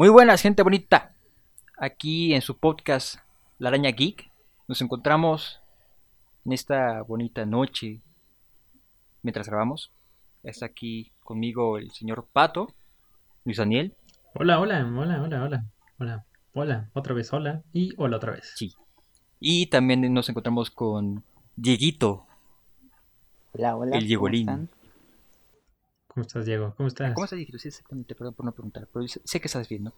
Muy buenas, gente bonita. Aquí en su podcast La Araña Geek nos encontramos en esta bonita noche mientras grabamos. Está aquí conmigo el señor Pato, Luis Daniel. Hola, hola, hola, hola, hola, hola, hola, otra vez, hola y hola otra vez. Sí. Y también nos encontramos con Dieguito, Hola, hola. el ¿cómo Diegolín. ¿Cómo estás, Diego? ¿Cómo estás? ¿Cómo estás, Dieguito? Sí, exactamente, perdón por no preguntar, pero sé que estás bien, ¿no?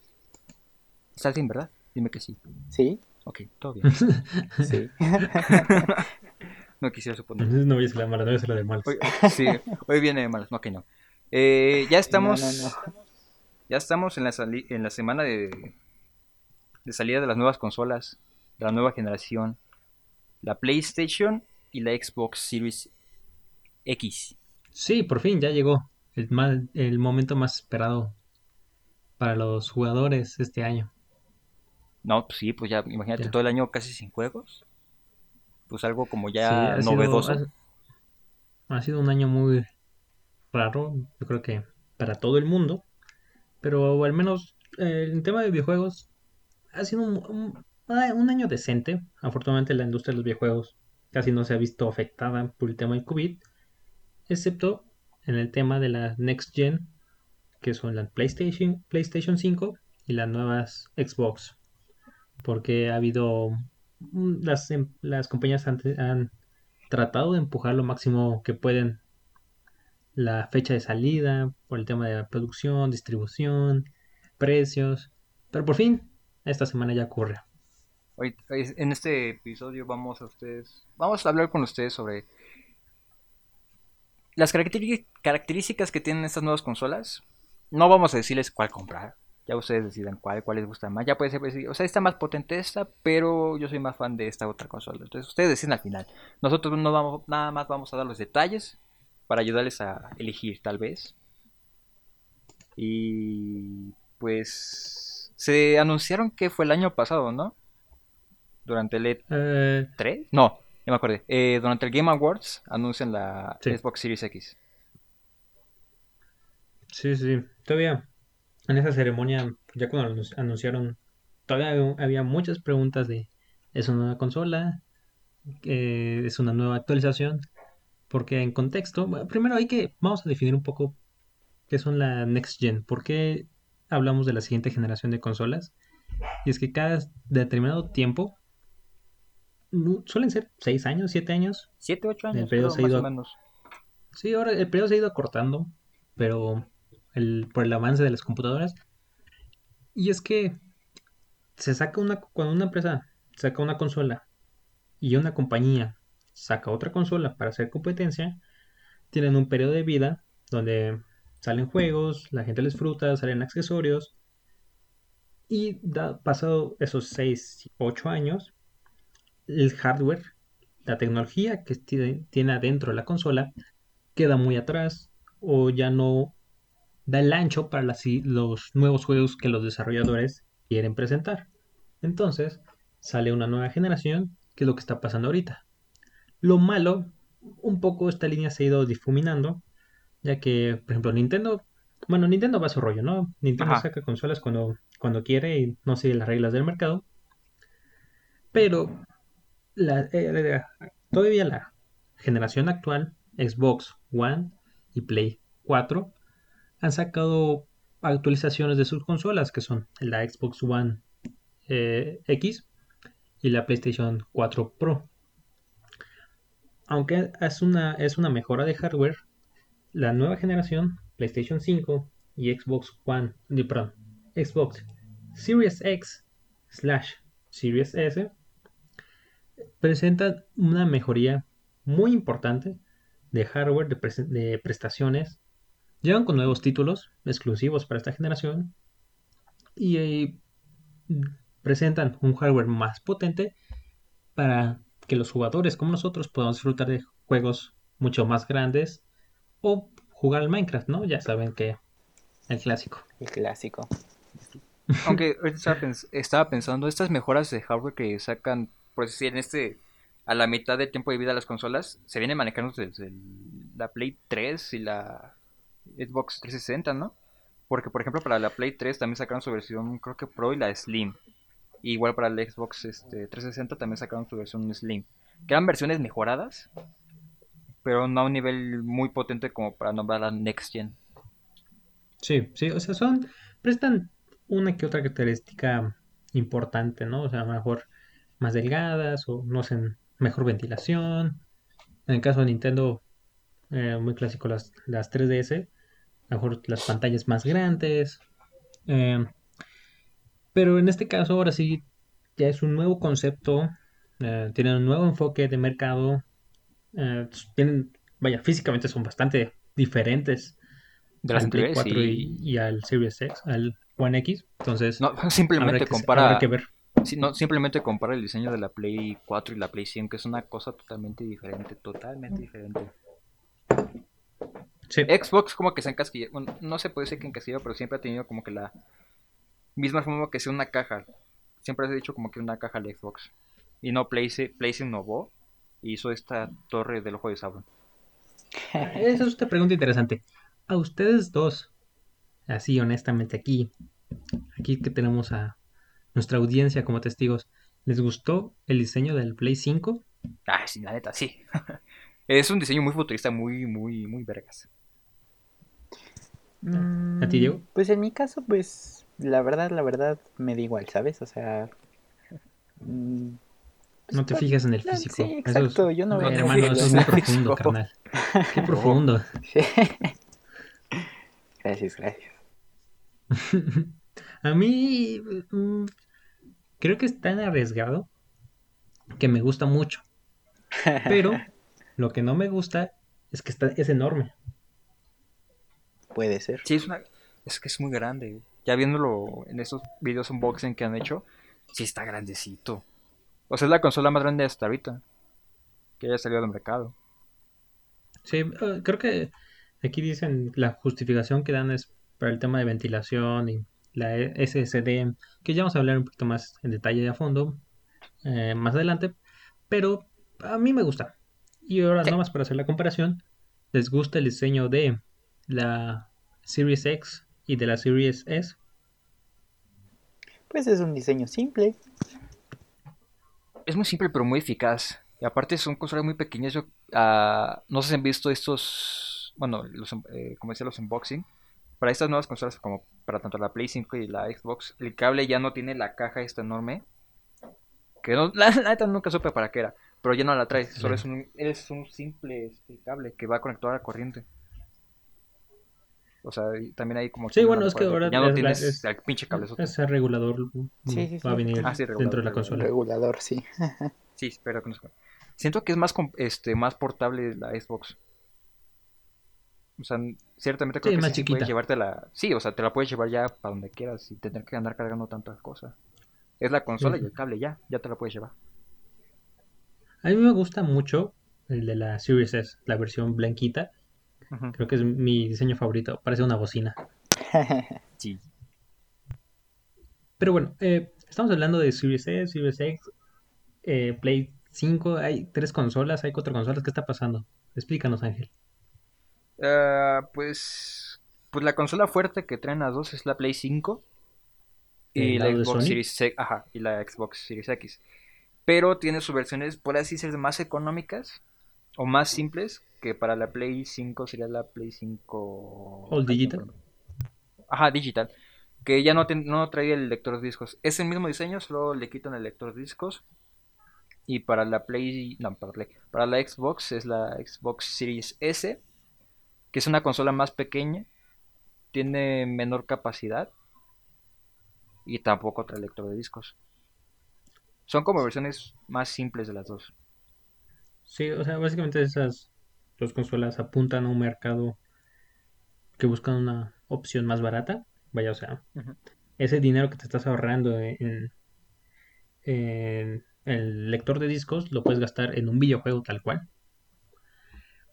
¿Estás bien, verdad? Dime que sí. Sí, Ok, todo bien. sí. no quisiera suponer. No voy a decir la mala, no voy a decir la de malos. Hoy, sí, hoy viene de malas, no que no. Eh, ya estamos, No, no, no. ya estamos en la, sali- en la semana de, de salida de las nuevas consolas, de la nueva generación, la PlayStation y la Xbox Series X. Sí, por fin ya llegó el, ma- el momento más esperado para los jugadores este año. No, pues sí, pues ya, imagínate Ya. todo el año casi sin juegos. Pues algo como Sí, ya sido- novedoso. ha, ha sido un año muy raro, yo creo que para todo el mundo, pero al menos eh, en tema de videojuegos ha sido un, un- un año decente. Afortunadamente la industria de los videojuegos casi no se ha visto afectada por el tema del COVID, excepto en el tema de la Next Gen, que son la PlayStation, PlayStation 5 y las nuevas Xbox, porque ha habido mm, las, em- las compañías han, tratado de empujar lo máximo que pueden la fecha de salida, por el tema de la producción, distribución, precios, pero por fin esta semana ya ocurre. Hoy- en este episodio vamos a ustedes, vamos a hablar con ustedes sobre las características que tienen estas nuevas consolas. No vamos a decirles cuál comprar. Ya ustedes decidan cuál, cuál les gusta más. Ya puede ser, pues, o sea, está más potente esta, pero yo soy más fan de esta otra consola. Entonces ustedes deciden al final. Nosotros no vamos, nada más vamos a dar los detalles para ayudarles a elegir, tal vez. Y pues se anunciaron que fue el año pasado, ¿no? Durante el E Eh, ¿3? No, ya me acordé. Eh, durante el Game Awards anuncian la Sí. Xbox Series X. sí, sí, todavía en esa ceremonia, ya cuando anunciaron, todavía había- había muchas preguntas de, ¿es una nueva consola? Eh, ¿es una nueva actualización? Porque en contexto, bueno, primero hay que, vamos a definir un poco qué son la Next Gen. ¿Por qué hablamos de la siguiente generación de consolas? Y es que cada determinado tiempo, suelen ser 6 años, 7 años. 7, 8 El años, periodo creo, se ha más ido- o menos. Sí, ahora el periodo se ha ido acortando, pero el, por el avance de las computadoras. Y es que se saca una, cuando una empresa saca una consola y una compañía saca otra consola para hacer competencia, tienen un periodo de vida donde salen juegos, la gente les disfruta, salen accesorios. Y da, pasado esos 6, 8 años, el hardware, la tecnología que tiene, adentro la consola, queda muy atrás o ya no da el ancho para las- los nuevos juegos que los desarrolladores quieren presentar. Entonces, sale una nueva generación, que es lo que está pasando ahorita. Lo malo, un poco esta línea se ha ido difuminando, ya que, por ejemplo, Nintendo, bueno, Nintendo va a su rollo, ¿no? Nintendo Ajá. saca consolas cuando, cuando quiere y no sigue las reglas del mercado. Pero eh, todavía la generación actual, Xbox One y Play 4, han sacado actualizaciones de sus consolas, que son la Xbox One eh, X y la PlayStation 4 Pro. Aunque es una, es una mejora de hardware, la nueva generación, PlayStation 5 y Xbox One, perdón, Xbox Series X slash Series S, presentan una mejoría muy importante de hardware, de, pres- de prestaciones. Llegan con nuevos títulos exclusivos para esta generación y eh, presentan un hardware más potente para que los jugadores como nosotros podamos disfrutar de juegos mucho más grandes o jugar al Minecraft, ¿no? Ya saben que el clásico. El clásico. Aunque ahorita estaba, pens- estaba pensando, estas mejoras de hardware que sacan, por decir, en este, a la mitad del tiempo de vida de las consolas, se vienen manejando desde la Play 3 y la Xbox 360, ¿no? Porque, por ejemplo, para la Play 3 también sacaron su versión, creo que Pro y la Slim. igual para el Xbox este, 360 también sacaron su versión Slim. Que eran versiones mejoradas, pero no a un nivel muy potente como para nombrar la Next Gen. Sí, sí, o sea, son, prestan una que otra característica importante, ¿no? O sea, a mejor más delgadas o no sé, mejor ventilación. En el caso de Nintendo, eh, muy clásico las, las 3DS, a lo mejor las pantallas más grandes. eh, pero en este caso, ahora sí, ya es un nuevo concepto, eh, tienen un nuevo enfoque de mercado. tienen, vaya, físicamente son bastante diferentes De las al Play anteriores 4 y- y, y al Series X, al One X. Entonces, No, habrá simplemente que, compara... habrá que ver. No, simplemente compara el diseño de la Play 4 y la Play 100, que es una cosa totalmente diferente, totalmente diferente. Sí, Xbox como que se encasquilla, bueno, no se puede decir que encasquilla, pero siempre ha tenido como que la misma forma que sea una caja. Siempre se ha dicho como que una caja de Xbox. Y no, Play se, Play se innovó y hizo esta torre del ojo de Sauron. esa es otra pregunta interesante. A ustedes dos, así honestamente aquí, aquí que tenemos a nuestra audiencia como testigos, ¿les gustó el diseño del Play 5? Ah, sí, la neta, sí. es un diseño muy futurista, muy, muy, muy vergas. ¿A ti, Diego? Mm, Pues en mi caso, pues la verdad, la verdad me da igual, ¿sabes? O sea... mm, pues, No te pues, fijas en el físico. sí, Eso exacto, es- yo no no, veo hermano, eso es muy profundo, carnal. Qué profundo. Sí. Gracias, gracias. A mí mm, creo que es tan arriesgado que me gusta mucho. Pero lo que no me gusta es que está, es enorme. Puede ser. Sí, es una... Es que es muy grande. Ya viéndolo en estos videos unboxing que han hecho, sí está grandecito. O sea, es la consola más grande hasta ahorita. Que haya salido al mercado. Sí, eh, creo que aquí dicen la justificación que dan es para el tema de ventilación y la SSD, que ya vamos a hablar un poquito más en detalle y a fondo eh, más adelante, pero a mí me gusta. Y ahora, Sí. nomás para hacer la comparación, ¿les gusta el diseño de la Series X y de la Series S? Pues es un diseño simple. Es muy simple pero muy eficaz. Y aparte son consolas muy pequeñas. Yo, ah, no sé si han visto estos, bueno, los, eh, como decía, los unboxing. Para estas nuevas consolas, como para tanto la Play 5 y la Xbox, el cable ya no tiene la caja esta enorme. Que no, la, neta nunca supe para qué era. Pero ya no la trae. Solo es un, es un simple este, cable que va conectado a la corriente. O sea, también hay como... Sí, bueno, es que ahora Ya no tienes es- el pinche cablezote. Ese regulador Sí, sí, va a venir Ah, sí, dentro de la consola. Regulador, sí. Sí, pero con eso. Siento que es más este más portable la Xbox. O sea, ciertamente creo Sí, que más sí, puedes chiquita. llevártela. Sí, o sea, te la puedes llevar ya para donde quieras sin tener que andar cargando tantas cosas. Es la consola y el cable ya, ya te la puedes llevar. A mí me gusta mucho el de la Series S, la versión blanquita. Creo que es mi diseño favorito. Parece una bocina. Sí. Pero bueno, eh, estamos hablando de Series S, Series X, eh, Play 5. Hay tres consolas, hay cuatro consolas. ¿Qué está pasando? Explícanos, Ángel. Ah, pues pues la consola fuerte que traen las dos es la Play 5 y ¿El la Xbox? Series X, ajá, y la Xbox Series X. Pero tiene sus versiones, por así decirlo, más económicas o más simples que para la Play 5 sería la Play 5 All digital. Ajá, digital. Que ya no, no trae el lector de discos. Es el mismo diseño, solo le quitan el lector de discos. Y para la Play, no, para, Play- para la Xbox es la Xbox Series S, que es una consola más pequeña, tiene menor capacidad y tampoco trae lector de discos. Son como versiones más simples de las dos. Sí, o sea, básicamente esas dos consolas apuntan a un mercado que buscan una opción más barata. Vaya, o sea, ese dinero que te estás ahorrando en, en el lector de discos lo puedes gastar en un videojuego tal cual.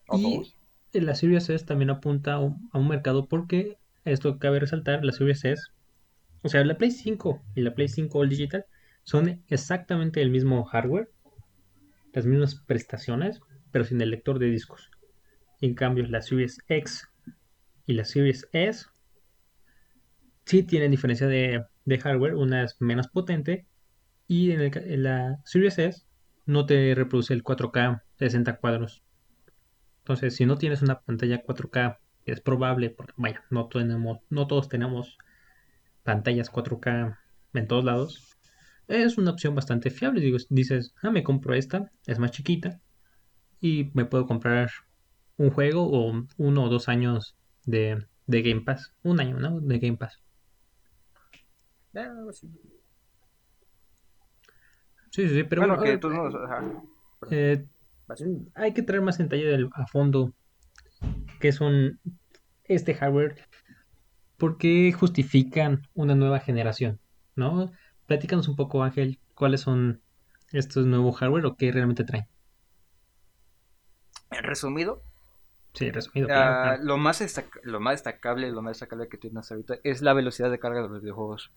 O Y dos. La Series S también apunta a un, mercado porque esto cabe resaltar, la Series S, o sea, la Play 5 y la Play 5 All Digital son exactamente el mismo hardware, las mismas prestaciones, pero sin el lector de discos. En cambio, la Series X y la Series S sí tienen diferencia de, hardware, una es menos potente y en, el la Series S no te reproduce el 4K 60 cuadros. Entonces, si no tienes una pantalla 4K, es probable, porque vaya, no tenemos, no todos tenemos pantallas 4K en todos lados. Es una opción bastante fiable. Digo, dices, ah, me compro esta, es más chiquita y me puedo comprar un juego o uno o dos años de, de Game Pass. Un año, ¿no? De Game Pass. Algo así. Sí, sí, sí, pero bueno, bueno, que todos modos, ajá. eh. Hay que traer más en detalle a fondo qué son este hardware, por qué justifican una nueva generación, ¿no? Platícanos un poco, Ángel, cuáles son estos nuevos hardware o qué realmente traen. En resumido, Sí, resumido, ah, claro, claro. lo, más lo más destacable, lo más destacable que tiene hasta ahorita es la velocidad de carga de los videojuegos.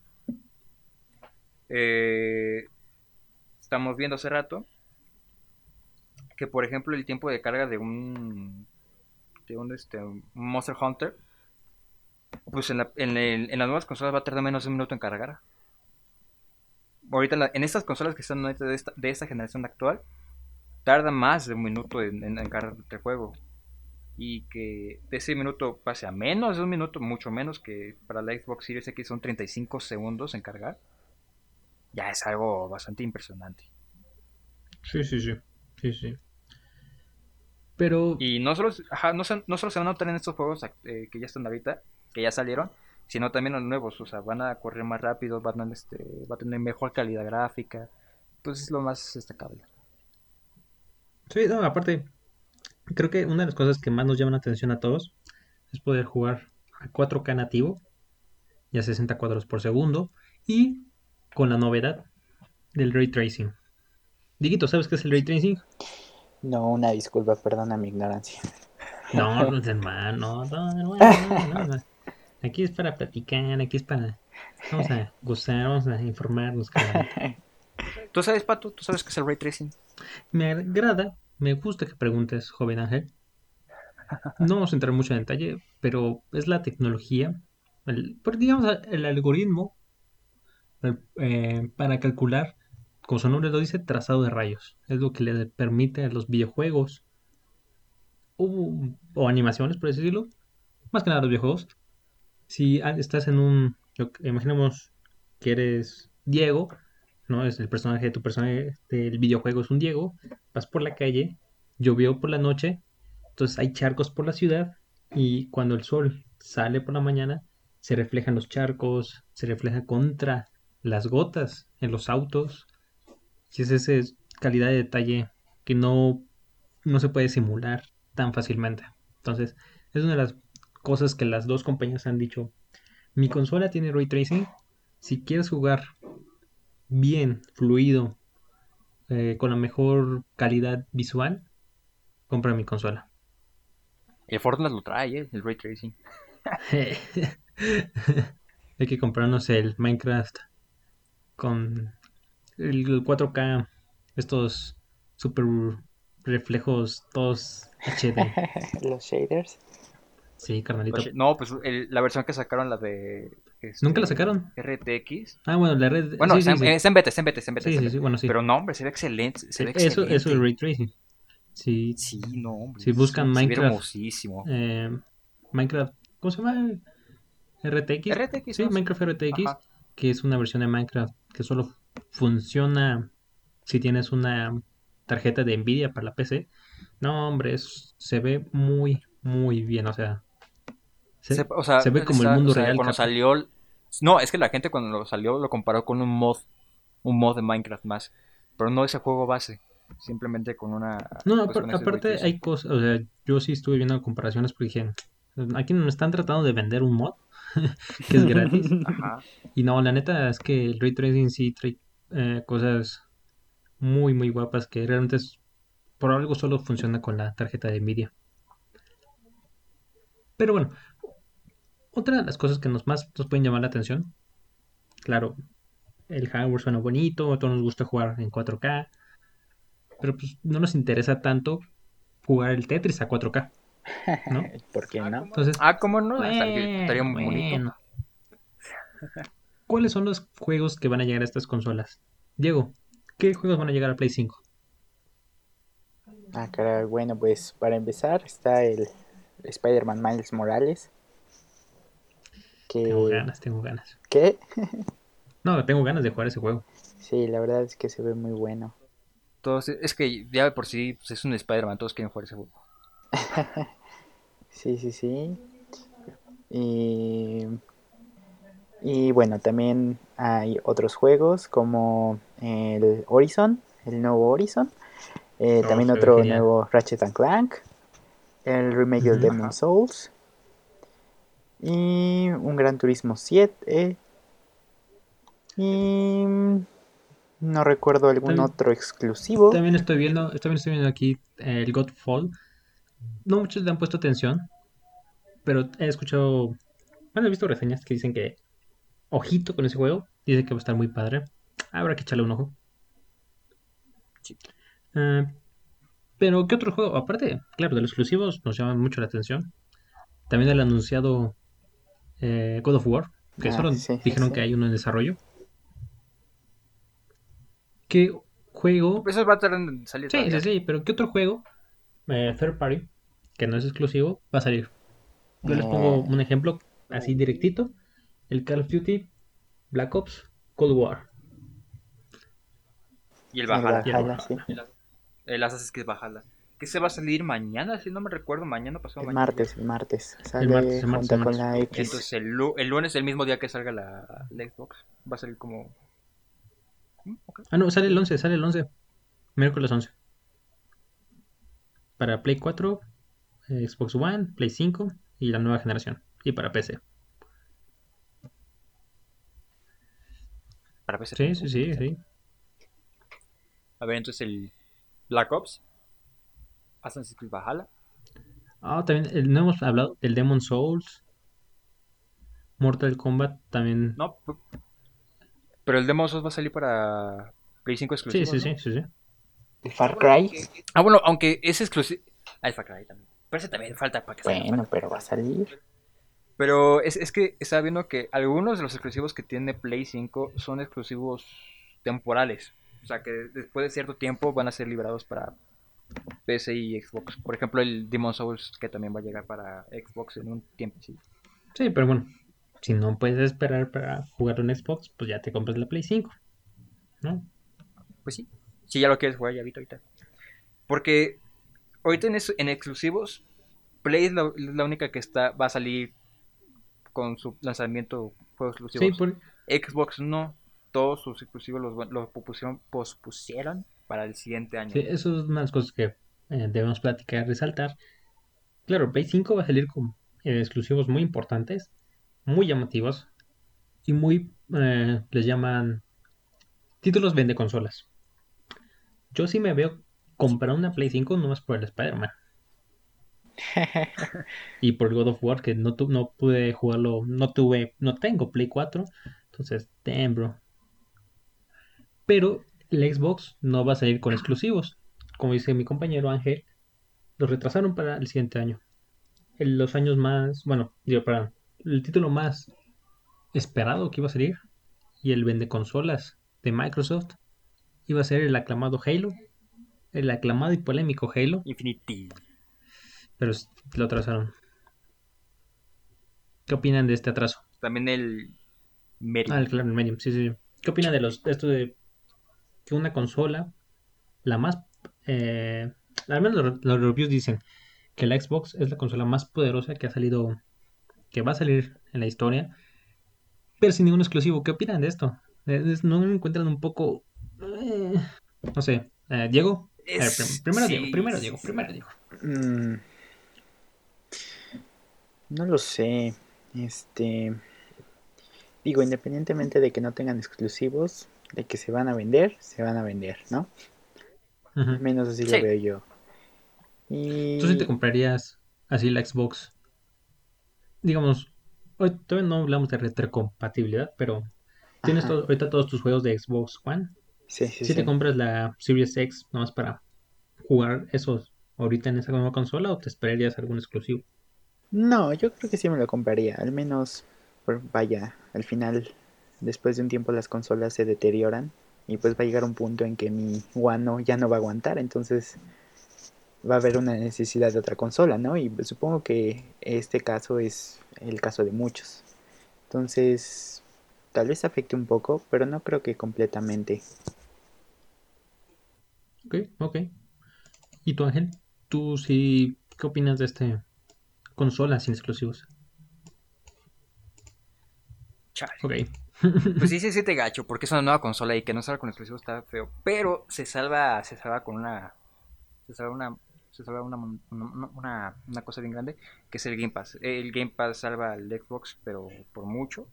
Eh, estamos viendo hace rato que, por ejemplo, el tiempo de carga de un, de un, este, Monster Hunter, pues en, la- en el- las nuevas consolas va a tardar menos de un minuto en cargar. Ahorita en, estas consolas que están de esta, de esta generación actual, tarda más de un minuto en cargar el juego. Y que de ese minuto pase a menos de un minuto, mucho menos que para la Xbox Series X son 35 segundos en cargar. Ya es algo bastante impresionante. Sí, sí, sí, sí, sí. Pero Y no solo, ajá, no, se- no solo se van a notar en estos juegos eh, que ya están ahorita, que ya salieron, sino también los nuevos. O sea, van a correr más rápido, van a, este, va a tener mejor calidad gráfica. Pues es lo más destacable. Sí, no, aparte, creo que una de las cosas que más nos llaman la atención a todos es poder jugar a 4K nativo y a 60 cuadros por segundo y con la novedad del ray tracing. Diguito, ¿sabes qué es el ray tracing? No, una disculpa, perdona mi ignorancia. No, no, hermano, no, no, no, no, no. Aquí es para platicar, aquí es para... Vamos a gozar, vamos a informarnos. cabrón. ¿Tú sabes, Pato? ¿Tú sabes qué es el ray tracing? Me agrada, me gusta que preguntes, joven Ángel. No vamos a entrar mucho en detalle, pero es la tecnología, el, pues, digamos el algoritmo el, eh, para calcular, como su nombre lo dice, trazado de rayos. Es lo que le permite a los videojuegos o, animaciones, por decirlo, más que nada los videojuegos. Si estás en un, imaginemos que eres Diego, ¿no? Es el personaje de tu personaje del videojuego es un Diego, vas por la calle, llovió por la noche, entonces hay charcos por la ciudad y cuando el sol sale por la mañana se reflejan los charcos, se refleja contra las gotas en los autos y es esa calidad de detalle que no, no se puede simular tan fácilmente. Entonces, es una de las cosas que las dos compañías han dicho. Mi consola tiene ray tracing. Si quieres jugar bien, fluido, eh, con la mejor calidad visual, compra mi consola. El Fortnite lo trae, ¿eh? El ray tracing. Hay que comprarnos el Minecraft con el 4K, estos super reflejos, todos HD. Los shaders. Sí, carnalito. No, pues el- la versión que sacaron, la de... este, ¿Nunca la sacaron? RTX. Ah, bueno, la red. Bueno, sí, sí, sí. en- está en beta, está en beta, está en beta. Sí, sí, bueno, sí. Pero no, hombre, se ve excelente. Se ve eso, excelente. eso es ray tracing. Sí, Sí, no, hombre. Si buscan se ve Minecraft, hermosísimo. eh, Minecraft, ¿cómo se llama? RTX. RTX, Sí, ¿no? Minecraft RTX, Ajá. que es una versión de Minecraft que solo funciona si tienes una tarjeta de Nvidia para la PC. No, hombre, es- se ve muy, muy bien. O sea, se, Se, o sea, se ve como el mundo o sea, real. Cuando salió. No, es que la gente cuando lo salió lo comparó con un mod. Un mod de Minecraft más. Pero no ese juego base. Simplemente con una. No, pues, aparte hay cosas, o sea, yo sí estuve viendo comparaciones porque dije, aquí nos están tratando de vender un mod que es gratis. Ajá. Y no, la neta es que el ray tracing sí trae eh, cosas muy, muy guapas que realmente es, por algo solo funciona con la tarjeta de Nvidia. Pero bueno, otra de las cosas que nos más nos pueden llamar la atención, claro, el hardware suena bonito, a todos nos gusta jugar en 4K, pero pues no nos interesa tanto jugar el Tetris a 4K, ¿no? ¿Por qué no? Entonces, Ah, ¿cómo no? Estaría, estaría muy bonito. bueno. ¿Cuáles son los juegos que van a llegar a estas consolas? Diego, ¿qué juegos van a llegar a Play 5? Ah, caray, bueno, pues para empezar está el Spider-Man Miles Morales. Que... Tengo ganas, tengo ganas. ¿Qué? No, tengo ganas de jugar ese juego. Sí, la verdad es que se ve muy bueno. Todos, es que ya de por sí pues, es un Spider-Man, todos quieren jugar ese juego. Sí, sí, sí. Y, y bueno, también hay otros juegos como el Horizon, el nuevo Horizon. Eh, Oh, también otro genial. nuevo Ratchet and Clank. El remake del Ujú. Demon Souls. Y un Gran Turismo 7. Y no recuerdo algún También- otro exclusivo. También estoy viendo, también estoy viendo aquí el Godfall. No muchos le han puesto atención, pero he escuchado, bueno, he visto reseñas que dicen que ojito con ese juego, dice que va a estar muy padre. Habrá que echarle un ojo. Sí. Eh, pero, ¿qué otro juego? Aparte, claro, de los exclusivos nos llaman mucho la atención. También el anunciado eh, God of War, que Ah, solo sí, dijeron sí. que hay uno en desarrollo. ¿Qué juego? Eso va a salir. Sí, sí, sí, pero ¿qué otro juego eh, third party que no es exclusivo va a salir? Yo les pongo un ejemplo así directito: el Call of Duty, Black Ops, Cold War. Y el El Valhalla. Valhalla, sí. El Assassin's Creed Valhalla. Que se va a salir mañana, si no me recuerdo, mañana pasado El mañana. martes, el martes. Sale martes, el martes, junto el con martes. la X. Entonces el, el lunes, el mismo día que salga la, la Xbox, va a salir como... Mm, ok. Ah, no, sale el 11, sale el 11. Miércoles 11. Para Play 4, eh, Xbox One, Play 5 y la nueva generación. Y para PC. Para PC. Sí, sí, sí, sí. A ver, entonces el Black Ops, Assassin's Creed Valhalla, Ah, también eh, no hemos hablado del Demon Souls. Mortal Kombat también. no, pero el Demon Souls va a salir para Play 5 Sí, exclusivo, sí, sí, ¿no? sí, sí. El Far Cry. Ah, bueno, aunque es exclusivo... Ah, el Far Cry también. Pero ese también falta para que salga. Bueno, pero va a salir. Pero es, es que estaba viendo que algunos de los exclusivos que tiene Play 5 son exclusivos temporales. O sea que después de cierto tiempo van a ser liberados para PC y Xbox. Por ejemplo, el Demon Souls que también va a llegar para Xbox en un tiempo. Sí. Sí, pero bueno, si no puedes esperar para jugar en Xbox, pues ya te compras la Play 5. ¿No? Pues sí. Si ya lo quieres jugar, ya ahorita. Porque ahorita en, exclusivos, Play es la, única que está va a salir con su lanzamiento. Sí, por- Xbox no. Todos sus exclusivos los, los pospusieron, pospusieron para el siguiente año. sí, eso es una de las cosas que eh, debemos platicar, resaltar. Claro, Play 5 va a salir con eh, exclusivos muy importantes, muy llamativos y muy, eh, les llaman títulos vende consolas. Yo sí me veo comprar una Play 5 nomás por el Spider-Man. Y por el God of War, que no, tu- no pude jugarlo, no tuve, no tengo Play 4. Entonces, damn, bro. Pero el Xbox no va a salir con exclusivos. Como dice mi compañero Ángel, los retrasaron para el siguiente año. En los años más, bueno, digo, perdón, el título más esperado que iba a salir y el vende consolas de Microsoft iba a ser el aclamado Halo, el aclamado y polémico Halo, Infinity. pero lo atrasaron. ¿Qué opinan de este atraso? También el Medio. Ah, el claro, el Medium, sí, sí. ¿Qué opinan de los de esto de que una consola, la más, eh, al menos los, los reviews dicen que la Xbox es la consola más poderosa que ha salido, que va a salir en la historia, pero sin ningún exclusivo. ¿Qué opinan de esto? Eh, ¿No me encuentran un poco, eh, no sé, eh, Diego? Ver, primero sí, Diego, primero sí, Diego, sí. primero Diego. Mm, no lo sé. Este. Digo, independientemente de que no tengan exclusivos, de que se van a vender, se van a vender, ¿no? Menos así Sí. lo veo yo. Y. ¿Tú sí te comprarías así la Xbox? Digamos, hoy todavía no hablamos de retrocompatibilidad, pero tienes to- ahorita todos tus juegos de Xbox One. Sí, sí, Si sí. te compras la Series X nomás para jugar esos ahorita en esa nueva consola o te esperarías algún exclusivo? No, yo creo que sí me lo compraría. Al menos por- vaya, al final, después de un tiempo las consolas se deterioran y pues va a llegar un punto en que mi One ya no va a aguantar, entonces va a haber una necesidad de otra consola, ¿no? Y pues, supongo que este caso es el caso de muchos. Entonces, tal vez afecte un poco, pero no creo que completamente. Ok, ok. ¿Y tú, Ángel? ¿Tú sí, qué opinas de este consola sin exclusivos? Chale. Ok. Pues sí, sí, sí te gacho, porque es una nueva consola y que no salga con exclusivos está feo. Pero se salva, se salva con una. Se salva una. Se salva una, una, una- una cosa bien grande, que es el Game Pass. El Game Pass salva al Xbox, pero por mucho.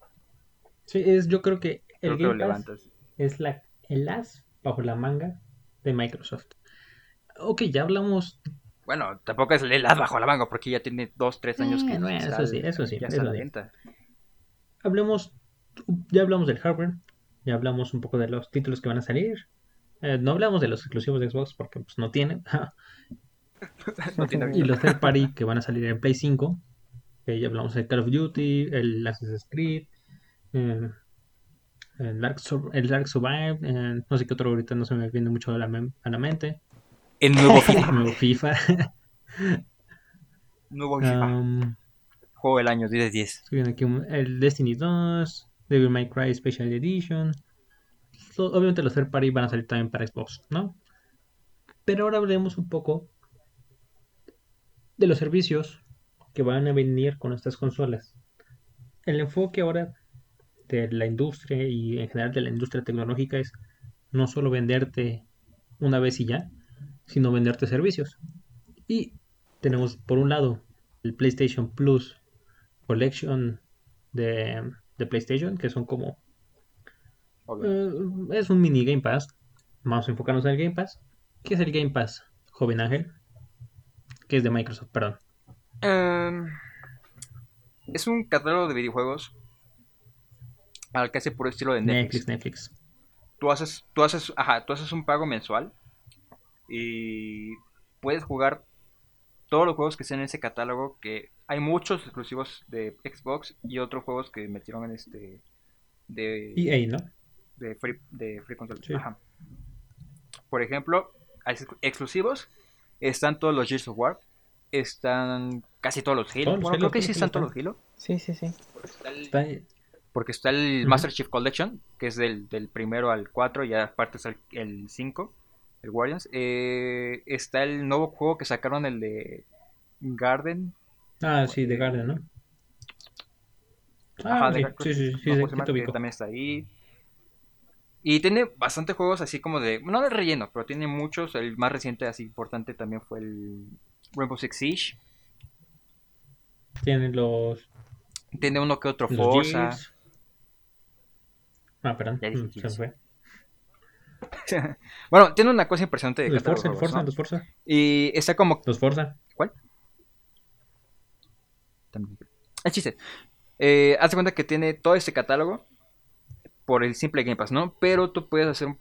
Sí, es, yo creo que el Creo que lo Game Pass levantas. es la, el as bajo la manga de Microsoft. Ok, ya hablamos. Bueno, tampoco es el bajo la manga, porque ya tiene 2, 3 años que. Eh, no, eso sal- sí, eso sí, Ya eso sí. venta. Hablemos, ya hablamos del hardware, ya hablamos un poco de los títulos que van a salir. Eh, no hablamos de los exclusivos de Xbox porque pues, no tienen. No tiene y los third party que van a salir en Play 5. Que ya hablamos del Call of Duty, el Assassin's Creed, eh, el, Dark Sur- el Dark Survive, no sé qué otro ahorita no se me viene mucho a la, mem- a la mente. El nuevo El FIFA. nuevo FIFA. nuevo FIFA. Um, Juego del año, 10 de 10. Se viene aquí un- el Destiny 2, Devil May Cry Special Edition. Obviamente los third party van a salir también para Xbox, ¿no? Pero ahora hablemos un poco de los servicios que van a venir con estas consolas. El enfoque ahora de la industria y en general de la industria tecnológica es no solo venderte una vez y ya, sino venderte servicios. Y tenemos por un lado el PlayStation Plus Collection de, de PlayStation, que son como... Eh, es un mini Game Pass. Vamos a enfocarnos en el Game Pass. ¿Qué es el Game Pass, joven Ángel? Que es de Microsoft, perdón. Em, es un catálogo de videojuegos al que hace puro estilo de Netflix. Netflix, Netflix. Tú haces, tú haces, ajá, tú haces un pago mensual y puedes jugar todos los juegos que estén en ese catálogo. Que hay muchos exclusivos de Xbox y otros juegos que metieron en este de, EA, ¿no? de free de free. Sí. Ajá. Por ejemplo, hay ex- exclusivos están todos los Gears of War, están casi todos los Halo. Todos los Bueno, Halo, creo que sí están todos los Halo. Sí, sí, sí. Está el- Está- porque está el. Master Chief Collection, que es del, del primero al 4, y aparte está el, el 5, el Guardians. Eh, está el nuevo juego que sacaron, el de Garden. Ah, sí, de Garden, ¿no? Ajá, Ah, de sí, sí, sí, sí, ubico. también está ahí. Y tiene bastante juegos así como de, no de relleno, pero tiene muchos. El más reciente así importante también fue el Rainbow Six Siege. Tienen los, Tiene uno que otro Forza. Gears. Ah, perdón, Ya dije mm, se fue. bueno, tiene una cosa impresionante de Los Forza, los Forza, ¿no? los Forza. Y está como Los Forza. ¿Cuál? También. El chiste. Eh, haz de cuenta que tiene todo este catálogo por el simple Game Pass, ¿no? Pero tú puedes hacer un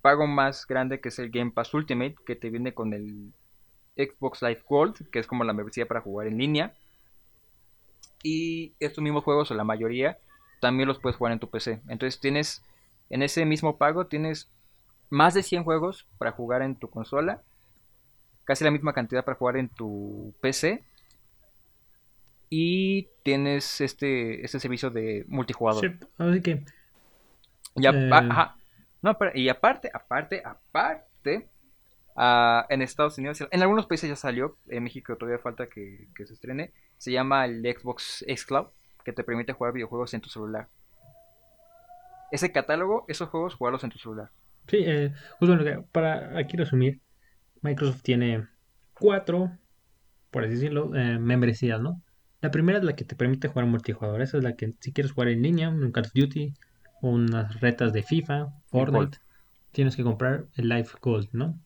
pago más grande que es el Game Pass Ultimate, que te viene con el Xbox Live Gold, que es como la membresía para jugar en línea. Y estos mismos juegos, o la mayoría, también los puedes jugar en tu PC. Entonces tienes, en ese mismo pago, tienes más de 100 juegos para jugar en tu consola. Casi la misma cantidad para jugar en tu PC. Y tienes este, este servicio de multijugador. Cierto. Así que, Y, a- Eh. ajá. No, pero- y aparte, aparte, aparte, ah, en Estados Unidos, en algunos países ya salió, en México todavía falta que, que se estrene, se llama el Xbox Xcloud, que te permite jugar videojuegos en tu celular. Ese catálogo, esos juegos, jugarlos en tu celular. sí, eh, justo para aquí resumir, Microsoft tiene cuatro, por así decirlo, eh, membresías, ¿no? La primera es la que te permite jugar multijugador. Esa es la que si quieres jugar en línea, un Call of Duty, unas retas de FIFA, Fortnite, tienes que comprar el Live Gold, ¿no?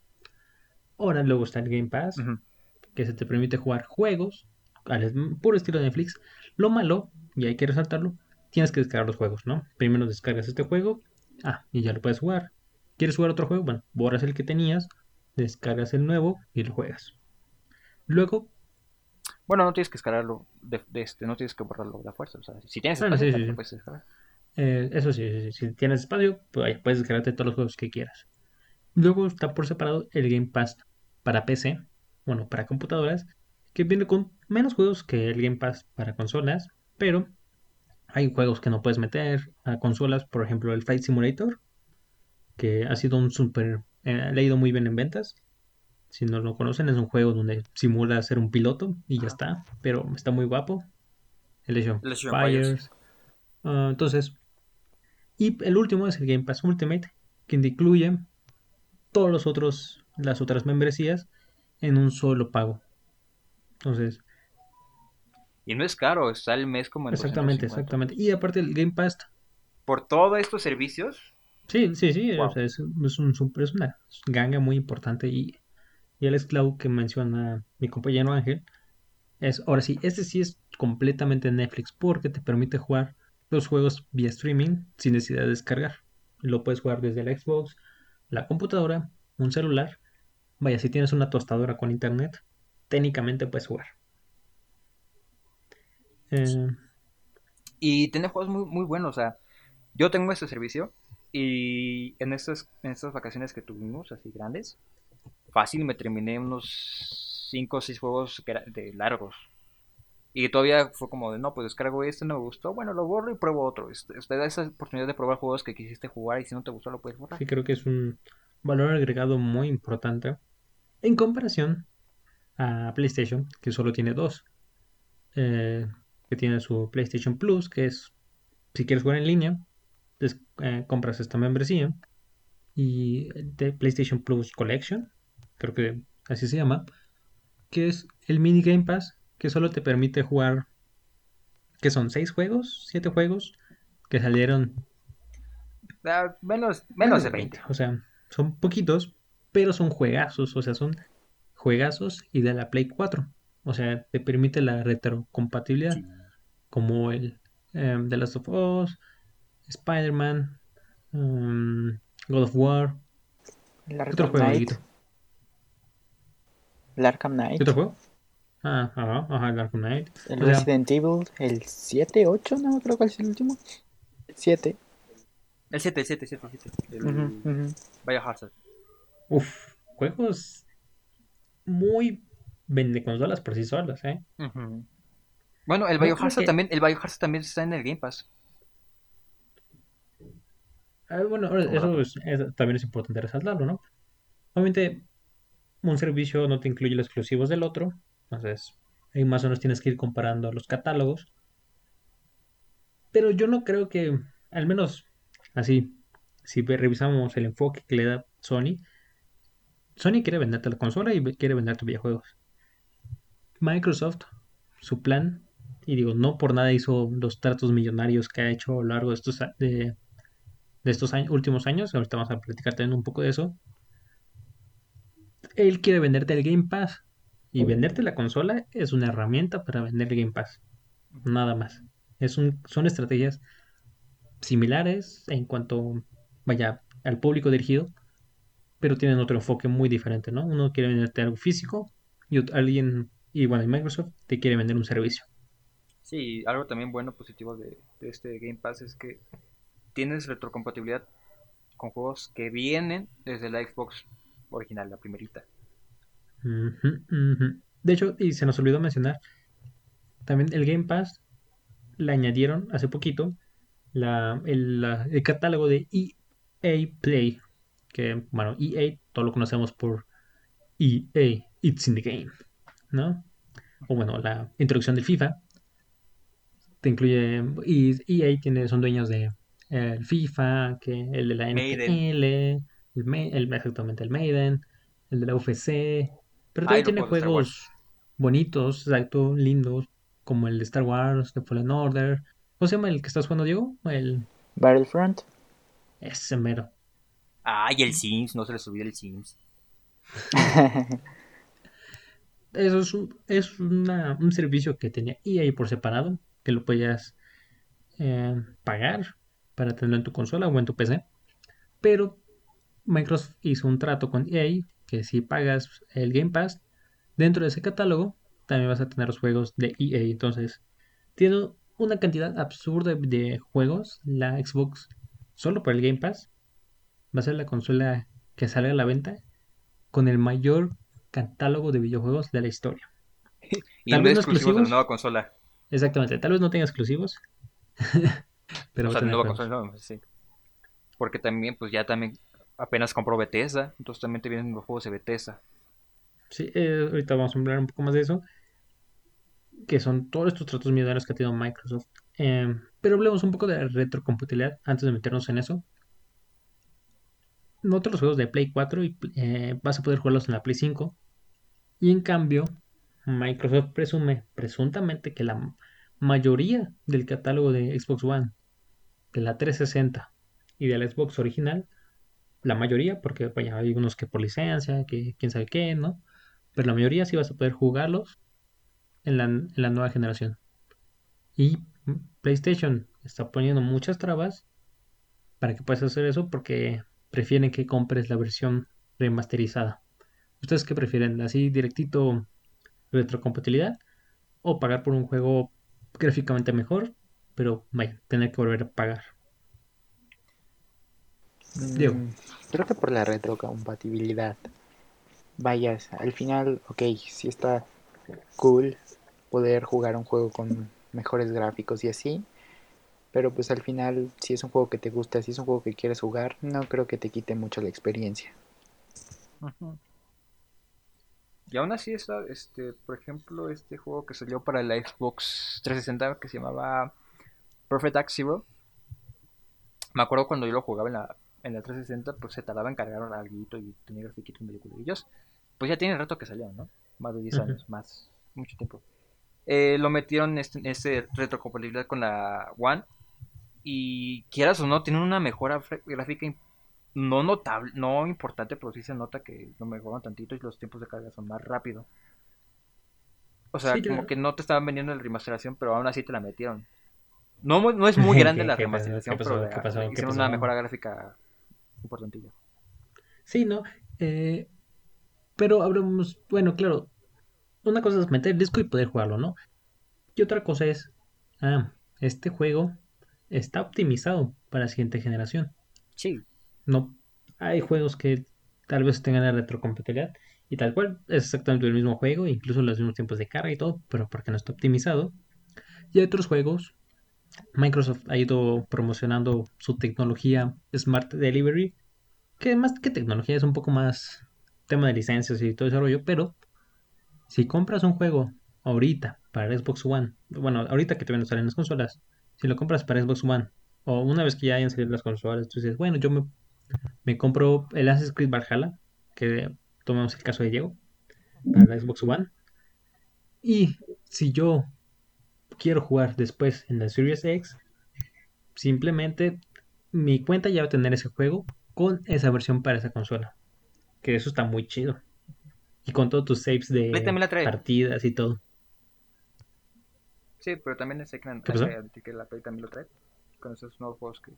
Ahora luego está el Game Pass, que se te permite jugar juegos al puro estilo de Netflix. Lo malo, y hay que resaltarlo, tienes que descargar los juegos, ¿no? Primero descargas este juego, ah, y ya lo puedes jugar. ¿Quieres jugar otro juego? Bueno, borras el que tenías, descargas el nuevo y lo juegas. Luego, Bueno, no tienes que escalarlo, de, de este, no tienes que borrarlo de la fuerza. O sea, si tienes Bueno, espacio, sí, sí, puedes descargar. Eh, eso sí, si tienes espacio, pues ahí puedes descargarte todos los juegos que quieras. Luego está por separado el Game Pass para PC, bueno, para computadoras, que viene con menos juegos que el Game Pass para consolas, pero hay juegos que no puedes meter a consolas, por ejemplo el Flight Simulator, que ha sido un super, eh, ha ido muy bien en ventas. Si no lo conocen, es un juego donde simula ser un piloto y ya está, pero está muy guapo. El Empires. Empires. Ah, entonces, y el último es el Game Pass Ultimate, que incluye todos los otros, las otras membresías en un solo pago. Entonces, Y no es caro, está el mes como en exactamente, 250. exactamente. Y aparte el Game Pass, Por todos estos servicios, sí, sí, sí, Wow. o sea, es, es un es una ganga muy importante y, y el esclavo que menciona mi compañero Ángel es, ahora sí, este sí es completamente Netflix porque te permite jugar los juegos vía streaming sin necesidad de descargar. Lo puedes jugar desde la Xbox, la computadora, un celular. Vaya, si tienes una tostadora con internet, técnicamente puedes jugar. Eh, Y tiene juegos muy, muy buenos. O sea, yo tengo este servicio y en estas, en estas vacaciones que tuvimos, así grandes, fácil me terminé unos 5 o 6 juegos de largos. Y todavía fue como de, no, pues descargo este, no me gustó, bueno, lo borro y pruebo otro. Te da esa oportunidad de probar juegos que quisiste jugar y si no te gustó lo puedes borrar. sí, creo que es un valor agregado muy importante en comparación a PlayStation, que solo tiene dos. Eh, que tiene su PlayStation Plus, que es si quieres jugar en línea, eh, compras esta membresía. Y de PlayStation Plus Collection, creo que así se llama, que es el mini Game Pass, que solo te permite jugar, que son seis juegos, siete juegos, que salieron Ah, menos, menos de 20. O sea, son poquitos, pero son juegazos. O sea, son juegazos y de la Play 4. O sea, te permite la retrocompatibilidad. Sí. Como el em, The Last of Us, Spider-Man, em, God of War. El ¿Qué otro Arkham juego, Knight. Dieguito? El Arkham Knight. ¿Qué otro juego? Ah, ajá, ajá, el Arkham Knight. El O sea, Resident Evil, el 7, 8, no creo cuál es el último. 7. El 7, el 7, 7, 7. El Ujú, ujú. Biohazard. uf, juegos muy vende consolas por sí solas, ¿eh? Ujú. Bueno, el Biohazard que- también, el Biohazard también está en el Game Pass. Ah, bueno, eso dato. es- es- también es importante resaltarlo, ¿no? Obviamente, un servicio no te incluye los exclusivos del otro, entonces ahí más o menos tienes que ir comparando los catálogos. Pero yo no creo que, al menos así, si revisamos el enfoque que le da Sony, Sony quiere venderte la consola y quiere venderte videojuegos. Microsoft, su plan, y digo, no por nada hizo los tratos millonarios que ha hecho a lo largo de estos, de, de estos años- últimos años, ahorita vamos a platicar también un poco de eso. Él quiere venderte el Game Pass y venderte la consola es una herramienta para vender el Game Pass, nada más. Es un, son estrategias similares en cuanto, vaya, al público dirigido, pero tienen otro enfoque muy diferente, ¿no? Uno quiere venderte algo físico y alguien, y bueno, Microsoft te quiere vender un servicio. Sí, algo también bueno, positivo de, este Game Pass es que tienes retrocompatibilidad con juegos que vienen desde la Xbox original, la primerita. De hecho, y se nos olvidó mencionar, también el Game Pass le añadieron hace poquito la, el, el catálogo de EA Play, que, bueno, EA, todo lo conocemos por EA, It's in the Game, ¿no? O bueno, la introducción del FIFA, te incluye, y EA tiene, son dueños de eh, el FIFA, que el de la. NFL, el, Ma- el- exactamente el Maiden, el de la UFC, pero también tiene juegos bonitos, exacto, lindos, como el de Star Wars, de Fallen Order. ¿Cómo se llama el que estás jugando, Diego? El Battlefront. ese mero. Ah, y el Sims, no se les olvide el Sims. Eso es, un, es una- un servicio que tenía EA por separado, que lo podías eh, pagar para tenerlo en tu consola o en tu PC. Pero Microsoft hizo un trato con EA que si pagas el Game Pass, dentro de ese catálogo también vas a tener los juegos de EA. Entonces, tiene una cantidad absurda de juegos. La Xbox, solo por el Game Pass, va a ser la consola que sale a la venta con el mayor catálogo de videojuegos de la historia. Y no no exclusivos de la exclusivos. nueva consola. Exactamente, tal vez no tenga exclusivos. pero O va a sea, nueva juegos. consola, no, sí. Porque también, pues ya también apenas compró Bethesda. Entonces también te vienen los juegos de Bethesda. Sí, eh, ahorita vamos a hablar un poco más de eso. Que son todos estos tratos millonarios que ha tenido Microsoft. Eh, pero hablemos un poco de la retrocompatibilidad antes de meternos en eso. No los juegos de Play 4 y, eh, vas a poder jugarlos en la Play 5. Y en cambio, Microsoft presume presuntamente que la mayoría del catálogo de Xbox One, de la 360 y de la Xbox original, la mayoría, porque vaya, hay unos que por licencia, que quién sabe qué, ¿no? Pero la mayoría sí vas a poder jugarlos en la, en la nueva generación. Y PlayStation está poniendo muchas trabas para que puedas hacer eso porque prefieren que compres la versión remasterizada. ¿Ustedes qué prefieren? ¿Así directito retrocompatibilidad? ¿O pagar por un juego gráficamente mejor? Pero vaya, tener que volver a pagar. Mm, Creo que por la retrocompatibilidad. Vayas, al final, ok, sí está cool poder jugar un juego con mejores gráficos y así. Pero pues al final, si es un juego que te gusta, si es un juego que quieres jugar, no creo que te quite mucho la experiencia. Y aún así está, este, por ejemplo, este juego que salió para la Xbox 360 que se llamaba Perfect Dark Zero. Me acuerdo cuando yo lo jugaba en la, en la 360, pues se tardaba en cargar algo y tenía grafiquitos medio culerillos. Pues ya tiene rato que salió, ¿no? Más de 10 Ujú. años, más, mucho tiempo. Eh, lo metieron en este, en este retrocompatibilidad con la One. Y quieras o no, tiene una mejora gráfica no notable, no importante, pero sí se nota que lo mejoran tantito y los tiempos de carga son más rápido. O sea, Sí, como que no te estaban vendiendo la remasterización, pero aún así te la metieron. No, no es muy grande ¿Qué- la remasterización, pero ¿Qué ya pasó? ¿Qué hicieron pasó? una mejora gráfica importantilla. Sí, ¿no? Eh, pero hablamos, bueno, claro, una cosa es meter el disco y poder jugarlo, ¿no? Y otra cosa es, ah, este juego está optimizado para la siguiente generación. Sí, No, hay juegos que tal vez tengan la retrocompatibilidad y tal cual es exactamente el mismo juego, incluso los mismos tiempos de carga y todo, pero porque no está optimizado. Y hay otros juegos, Microsoft ha ido promocionando su tecnología Smart Delivery, que más que tecnología es un poco más tema de licencias y todo ese rollo, pero si compras un juego ahorita para Xbox One, bueno, ahorita que todavía no salen las consolas, si lo compras para Xbox One, o una vez que ya hayan salido las consolas, tú dices, bueno, yo me, me compro el Assassin's Creed Valhalla, que tomemos el caso de Diego, para la Xbox One, y si yo quiero jugar después en la Series X, simplemente mi cuenta ya va a tener ese juego con esa versión para esa consola. Que eso está muy chido. Y con todos tus saves de partidas y todo. sí, pero también es que la Play también lo trae. Con esos nuevos juegos que,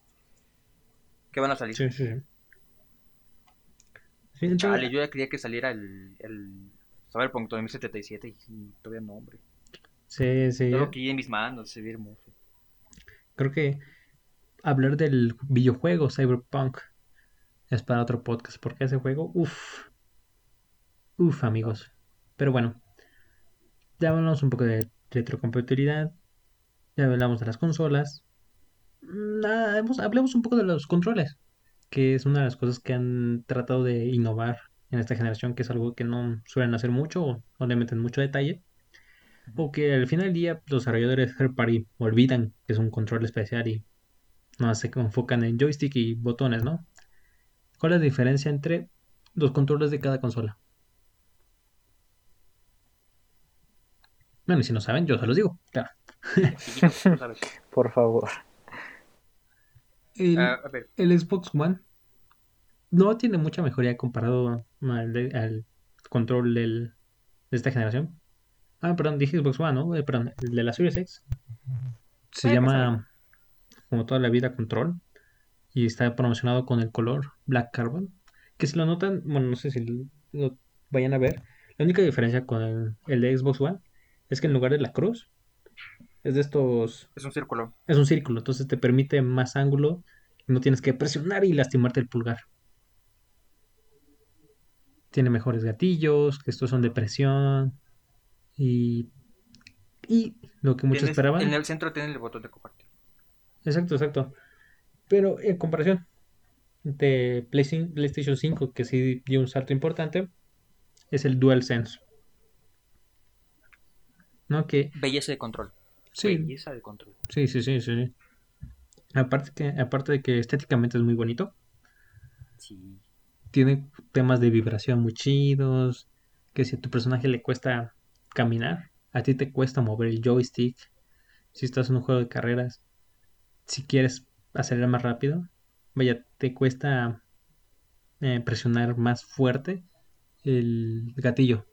que van a salir. Sí, sí, sí. Sí, Chale, yo ya quería que saliera el, el Cyberpunk 2077 y, todavía no, hombre. sí, sí. Yo lo quería en mis manos, se ve hermoso. Creo que hablar del videojuego Cyberpunk es para otro podcast, porque ese juego, uff, uff, amigos. Pero bueno, ya hablamos un poco de retrocompatibilidad, ya hablamos de las consolas, Nada, hemos- hablemos un poco de los controles, que es una de las cosas que han tratado de innovar en esta generación, que es algo que no suelen hacer mucho o no le meten mucho detalle. O que al final del día los desarrolladores third party olvidan que es un control especial y no se enfocan en joystick y botones, ¿no? ¿Cuál es la diferencia entre los controles de cada consola? Bueno, y si no saben, yo se los digo, claro. Por favor. El, Ah, el Xbox One no tiene mucha mejoría comparado al, de- al control del- de esta generación. Ah, perdón, dije Xbox One, ¿no? Eh, perdón, el de la Series X. Se llama como toda la vida Control y está promocionado con el color Black Carbon. Que si lo notan, bueno, no sé si lo vayan a ver. La única diferencia con el, el de Xbox One es que en lugar de la cruz, es de estos, Es un círculo. es un círculo, entonces te permite más ángulo no tienes que presionar y lastimarte el pulgar. Tiene mejores gatillos, que estos son de presión y, y lo que muchos esperaban. En el centro tiene el botón de compartir. Exacto, exacto. Pero en comparación de Play- PlayStation 5, que sí dio un salto importante, es el DualSense. ¿No? Que Belleza de control. Sí, Belleza de control. sí, sí, sí, sí. Aparte que, aparte de que estéticamente es muy bonito, Sí. tiene temas de vibración muy chidos, que si a tu personaje le cuesta caminar, a ti te cuesta mover el joystick, si estás en un juego de carreras, si quieres acelerar más rápido, vaya, te cuesta eh, presionar más fuerte el gatillo.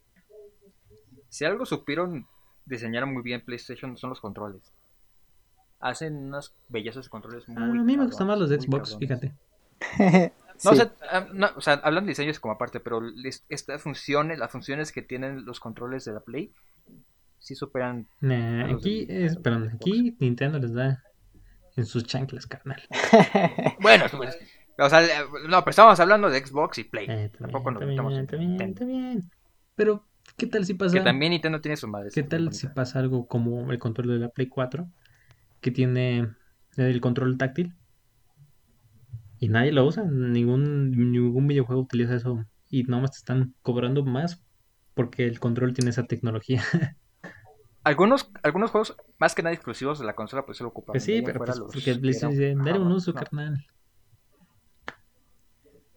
Si algo supieron diseñar muy bien PlayStation son los controles. Hacen unas bellezas de controles muy Ah, a mí me gustan más los de Xbox, fíjate. No, o, Sí. sea, ah, no, o sea, hablan de diseños como aparte, pero les- estas funciones, las funciones que tienen los controles de la Play, sí superan. Nah, aquí, de es, perdón, aquí Nintendo les da en sus chanclas, carnal. Bueno, pues, o sea, no, pero estábamos hablando de Xbox y Play. Eh, está Tampoco nos está metamos bien. Pero, ¿qué tal si pasa? Que también Nintendo tiene su madre. ¿Qué tal si pasa algo como el control de la Play 4? Que tiene el control táctil. Y nadie lo usa. Ningún, ningún videojuego utiliza eso. Y nomás te están cobrando más porque el control tiene esa tecnología. Algunos, algunos juegos, más que nada exclusivos de la consola, pues se lo ocupan. Pues sí, pero pues porque que PlayStation eran- dice, dale un uso, no. carnal.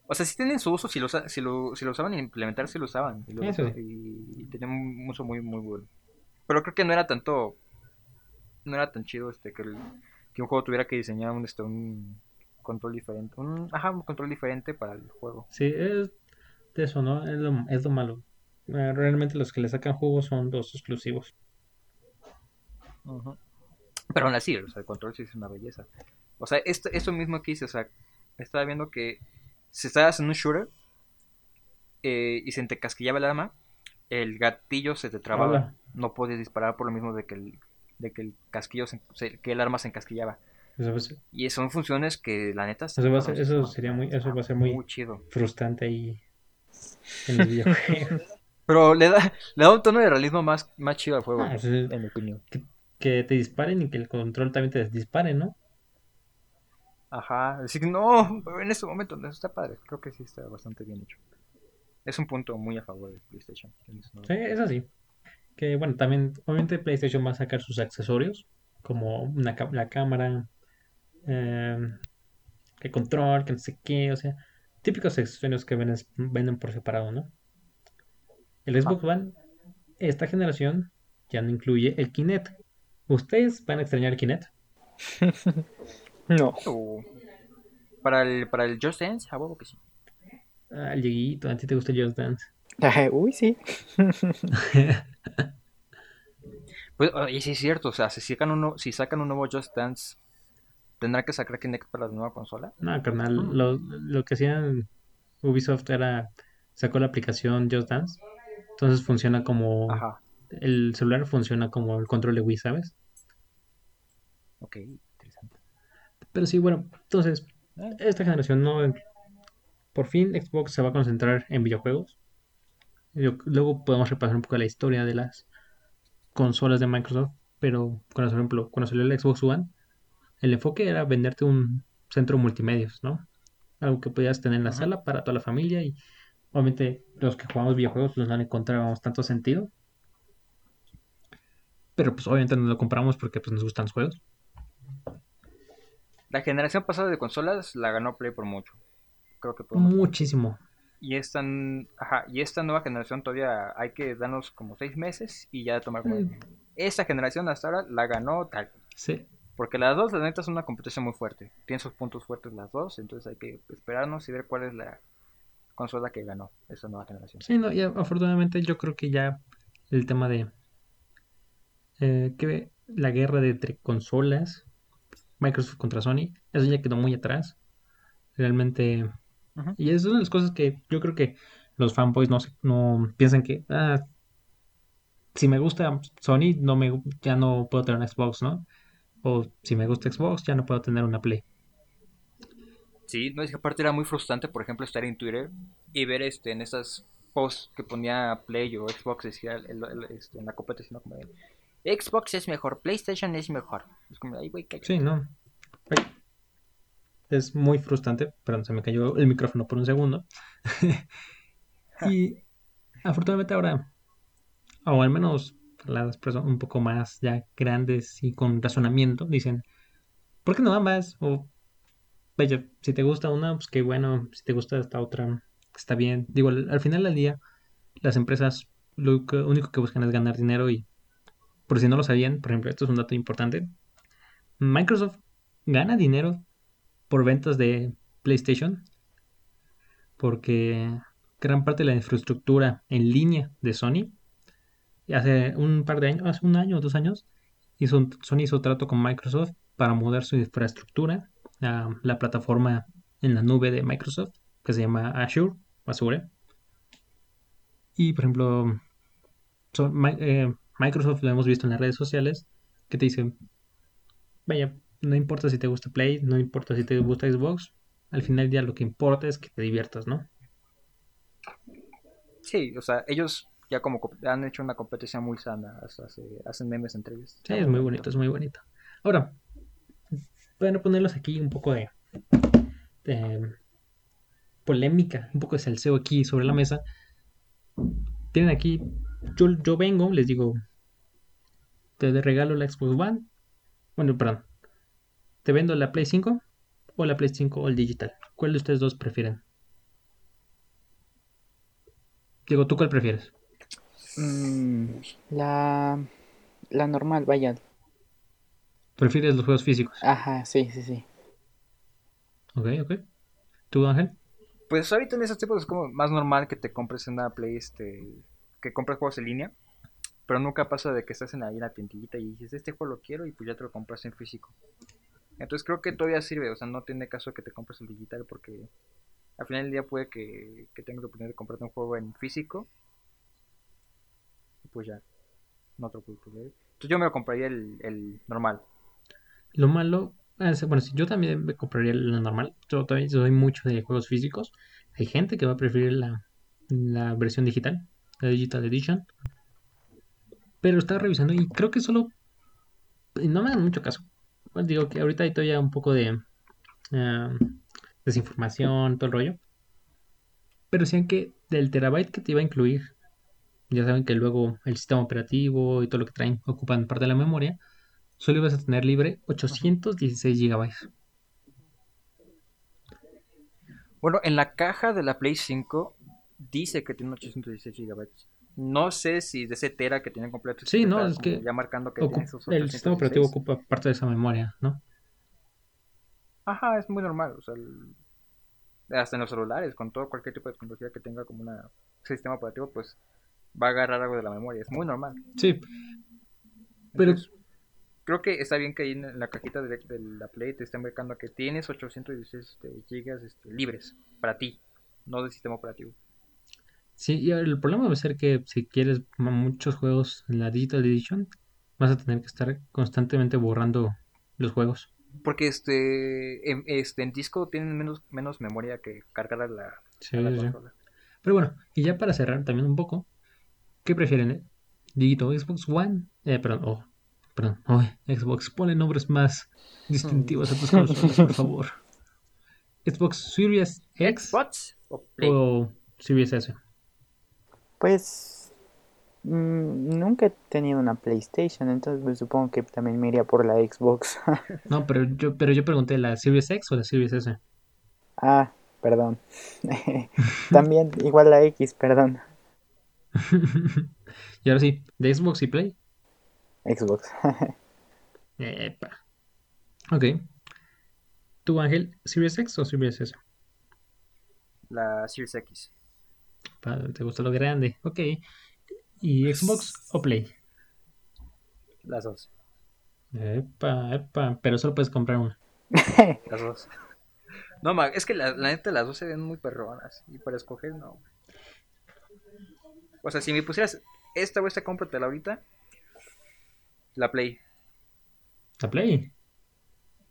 O sea, sí tienen su uso si lo, si lo, si lo usaban implementar, sí lo usaban. Y, lo- Eso sí. y, y tenían un uso muy, muy bueno. Pero creo que no era tanto. No era tan chido este que, el- que un juego tuviera que diseñar un, este, un control diferente. Un, ajá, un control diferente para el juego. Sí, es de eso, ¿no? Es lo, es lo malo. Eh, Realmente los que le sacan jugo son los exclusivos. Ujú. Pero aún así, o sea, el control sí es una belleza. O sea, esto, esto mismo que hice, o sea, estaba viendo que si estabas en un shooter eh, y se te casquillaba el arma, el gatillo se te trababa. Hola. No podías disparar por lo mismo de que el, de que el casquillo, se- que el arma se encasquillaba. Eso Y son funciones que la neta... Eso va a ser- eso sería muy- eso va a ser muy- chido. frustrante ahí en los videojuegos. Pero le da, le da un tono de realismo más, más chido al juego, Ah, en mi opinión. que te disparen y que el control también te dispare, ¿no? Ajá, que no, pero en este momento no está padre. Creo que sí está bastante bien hecho. Es un punto muy a favor de PlayStation. Sí, es así. Que bueno, también, obviamente PlayStation va a sacar sus accesorios, como una, la cámara, eh, el control, que no sé qué, o sea, típicos accesorios que venden, venden por separado, ¿no? El Xbox One, esta generación, ya no incluye el Kinect. ¿Ustedes van a extrañar el Kinect? No. O- Para el, para el Just Dance, a huevo que sí. Ah, Dieguito, ¿a ti te gusta el Just Dance? Uy, sí. Pues, y sí es cierto, o sea, si sacan, uno, si sacan un nuevo Just Dance, ¿tendrán que sacar Kinect para la nueva consola? No, carnal, Mm. lo, lo que hacían Ubisoft era, sacó la aplicación Just Dance, entonces funciona como, Ajá, el celular funciona como el control de Wii, ¿sabes? ok. Pero sí, bueno, entonces, Eh, esta generación no, por fin Xbox se va a concentrar en videojuegos. Yo- luego podemos repasar un poco la historia de las consolas de Microsoft, pero por ejemplo, cuando salió el Xbox One, el enfoque era venderte un centro multimedios, ¿no? Algo que podías tener en la Ajá. sala para toda la familia y obviamente los que jugamos videojuegos pues no le encontrábamos tanto sentido. Pero pues obviamente no lo compramos porque pues nos gustan los juegos. La generación pasada de consolas la ganó Play por mucho. Creo que podemos Muchísimo. Y esta, ajá, y esta nueva generación todavía hay que darnos como seis meses y ya tomar como... Mm. Esta generación hasta ahora la ganó tal. Sí. Porque las dos, la neta, es una competencia muy fuerte. Tienen sus puntos fuertes las dos, entonces hay que esperarnos y ver cuál es la consola que ganó esta nueva generación. Sí, no, ya afortunadamente yo creo que ya el tema de eh, que la guerra de entre consolas, Microsoft contra Sony, eso ya quedó muy atrás. Realmente, y es una de las cosas que yo creo que los fanboys no, no piensan que ah, si me gusta Sony, no me, ya no puedo tener un Xbox, ¿no? O si me gusta Xbox, ya no puedo tener una Play. Sí, no es que aparte era muy frustrante, por ejemplo, estar en Twitter y ver este en esas posts que ponía Play o Xbox decía el- el- este, en la competencia como de, Xbox es mejor, PlayStation es mejor. Es como, ay, güey, cállate". Sí, no. Es muy frustrante. Perdón, se me cayó el micrófono por un segundo. y afortunadamente ahora, o al menos las personas un poco más ya grandes y con razonamiento, dicen, ¿por qué no ambas? O, vaya, si te gusta una, pues qué bueno. Si te gusta esta otra, está bien. Digo, al, al final del día, las empresas lo único que buscan es ganar dinero y, por si no lo sabían, por ejemplo, esto es un dato importante. Microsoft gana dinero por ventas de PlayStation porque gran parte de la infraestructura en línea de Sony hace un par de años, hace un año o dos años, hizo, Sony hizo trato con Microsoft para mudar su infraestructura a la plataforma en la nube de Microsoft que se llama Azure, Azure. Y por ejemplo, son- eh, Microsoft lo hemos visto en las redes sociales que te dice, vaya, no importa si te gusta Play, no importa si te gusta Xbox, al final ya lo que importa es que te diviertas, ¿no? Sí, o sea, ellos ya como co- han hecho una competencia muy sana, hacen memes entre ellos. Sí, es muy bonito, es muy bonito. Ahora, bueno, ponerlos aquí un poco de, de polémica, un poco de salseo aquí sobre la mesa. Tienen aquí, yo, yo vengo, les digo, te regalo la Xbox One. Bueno, perdón. ¿Te vendo la Play 5 o la Play 5 o el digital? ¿Cuál de ustedes dos prefieren? Digo, ¿tú cuál prefieres? Mm, la, la normal, vaya. ¿Prefieres los juegos físicos? Ajá, sí, sí, sí. Ok, ok. ¿Tú, Ángel? Pues ahorita en esos tiempos es como más normal que te compres una Play, este, que compres juegos en línea, pero nunca pasa de que estás en ahí en la tiendita y dices, este juego lo quiero y pues ya te lo compras en físico. Entonces creo que todavía sirve, o sea, no tiene caso que te compres el digital porque al final del día puede que, que tengas la oportunidad de comprarte un juego en físico y pues ya, no te lo puedes perder. Entonces yo me lo compraría el, el normal. Lo malo, ah, sí, bueno, sí, yo también me compraría la normal. Yo también soy mucho de juegos físicos. Hay gente que va a preferir la versión digital, la Digital Edition. Pero estaba revisando y creo que solo. No me dan mucho caso. Pues digo que ahorita hay todavía un poco de ah, desinformación, todo el rollo. Pero decían que del terabyte que te iba a incluir, ya saben que luego el sistema operativo y todo lo que traen ocupan parte de la memoria solo ibas a tener libre 816 gigabytes. Bueno, en la caja de la Play 5 dice que tiene 816 GB. No sé si de ese tera que tiene completo. Sí, no, es que Ya marcando que tiene esos el sistema operativo 816. ocupa parte de esa memoria, ¿no? Ajá, es muy normal. O sea, el- hasta en los celulares, con todo cualquier tipo de tecnología que tenga como un sistema operativo, pues va a agarrar algo de la memoria. Es muy normal. Sí, pero Entonces, creo que está bien que ahí en la cajita de, de la Play te estén marcando que tienes 816 este, gigas este, libres para ti, no del sistema operativo. Sí, y el problema va a ser que si quieres muchos juegos en la Digital Edition, vas a tener que estar constantemente borrando los juegos. Porque este en, este, en disco tienen menos, menos memoria que cargar a la, Sí, a la sí. consola. Pero bueno, y ya para cerrar también un poco, ¿qué prefieren? eh? Digito Xbox One, eh, perdón, oh, perdón, oh, Xbox, ponle nombres más distintivos a tus consolas, por favor. Xbox Series X ¿Xbox o Play? o Series S. Pues mm, nunca he tenido una PlayStation, entonces pues, supongo que también me iría por la Xbox. No, pero yo, pero yo pregunté la Series X o la Series S. ah, perdón. También igual la X, perdón. y ahora sí, de Xbox y Play. Xbox. Epa. Ok. ¿Tú, Ángel, Series X o Series S? La Series X. ¿Te gusta lo grande? Ok. ¿Y Xbox o Play? Las dos. Epa, epa. Pero solo puedes comprar una. Las dos. No, ma, es que la, la neta las dos se ven muy perronas. Y para escoger, no. O sea, si me pusieras esta o esta cómpratela ahorita. La Play. ¿La Play?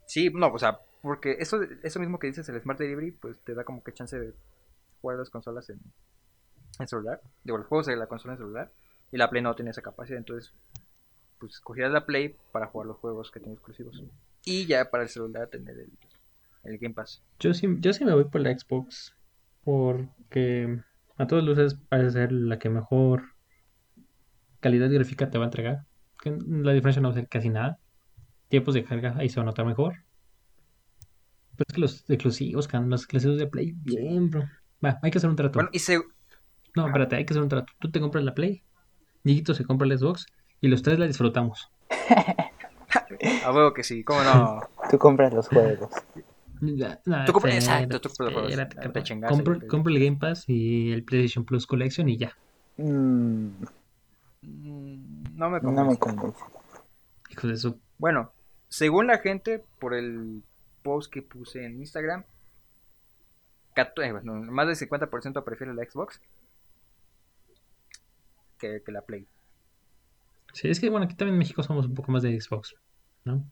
Sí, no, o sea, porque eso, eso mismo que dices, el Smart Delivery, pues te da como que chance de jugar las consolas en, en celular. Digo, los juegos de la consola en celular. Y la Play no tiene esa capacidad, entonces, pues escogías la Play para jugar los juegos que tiene exclusivos. Y ya para el celular tener el, el Game Pass. Yo sí, yo sí me voy por la Xbox. Porque a todas luces parece ser la que mejor calidad gráfica te va a entregar. La diferencia no va a ser casi nada. Tiempos de carga ahí se va a notar mejor. Pero es que los exclusivos, los exclusivos de Play, bien, bro. Va, hay que hacer un trato. Bueno, y se, No, espérate, hay que hacer un trato. Tú te compras la Play, Dieguito se compra la Xbox y los tres la disfrutamos. a huevo que sí, cómo no. Tú compras los juegos. No, Tú compras- espérate, exacto, tú compras los juegos. espérate, Te compro, el Game Pass y el PlayStation Plus Collection y ya. Mm, No me no me convence. convence. Hijo de eso. Bueno, según la gente, por el post que puse en Instagram, eh, bueno, más del 50% prefiere la Xbox que, que la Play. Sí, es que bueno, aquí también en México somos un poco más de Xbox, ¿no?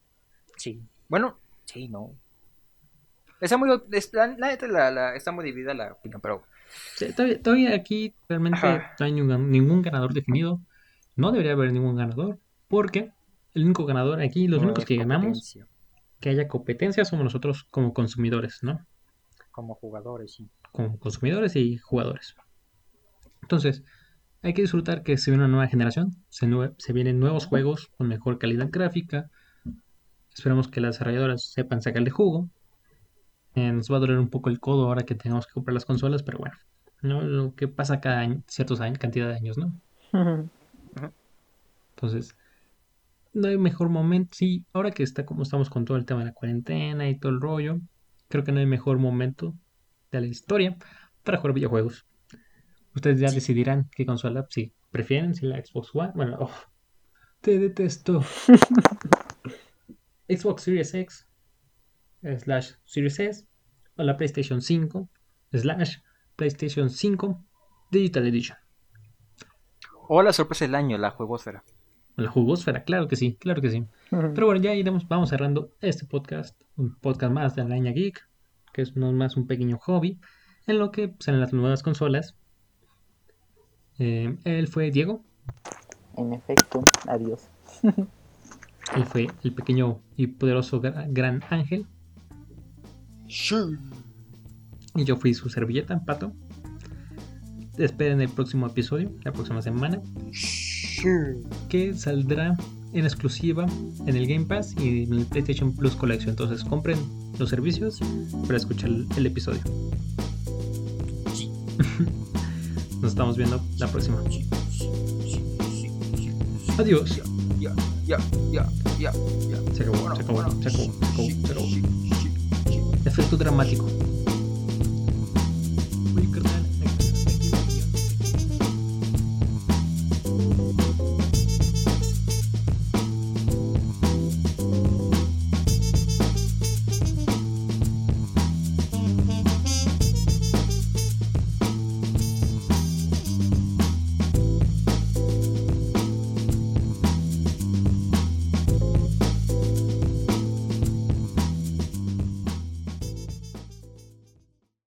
Sí. Bueno, sí, no. Está muy, es- la, la está muy dividida la opinión, pero Sí, todavía, todavía aquí realmente Ajá. no hay ningún, ningún ganador definido. No debería haber ningún ganador, porque el único ganador aquí, los no únicos que ganamos, que haya competencia, somos nosotros como consumidores, ¿no? como jugadores, sí. como consumidores y jugadores. Entonces, hay que disfrutar que se viene una nueva generación, se, nue- se vienen nuevos juegos con mejor calidad gráfica. Esperamos que las desarrolladoras sepan sacarle jugo. Eh, nos va a doler un poco el codo ahora que tengamos que comprar las consolas, pero bueno, ¿no? lo que pasa cada año, ciertos años, cantidad de años, ¿no? Entonces, no hay mejor momento. Sí, ahora que está como estamos con todo el tema de la cuarentena y todo el rollo, creo que no hay mejor momento de la historia para jugar videojuegos. Ustedes ya decidirán qué consola, si prefieren, si la Xbox One. Bueno, oh, te detesto. Xbox Series X slash Series S o la PlayStation 5 slash PlayStation 5 Digital Edition. O la sorpresa del año, la juegosfera. La jugosfera, claro que sí, claro que sí. Pero bueno, ya iremos, vamos cerrando este podcast, un podcast más de Araña Geek, que es no más un pequeño hobby, en lo que salen las nuevas consolas. Eh, él fue Diego, En efecto, adiós. él fue el pequeño y poderoso gra- gran ángel, y yo fui su servilleta, Pato. Esperen el próximo episodio, la próxima semana, que saldrá en exclusiva en el Game Pass y en el PlayStation Plus Collection. Entonces compren los servicios para escuchar el, el episodio. Nos estamos viendo la próxima. Adiós. Se acabó, se acabó, se acabó. Efecto dramático.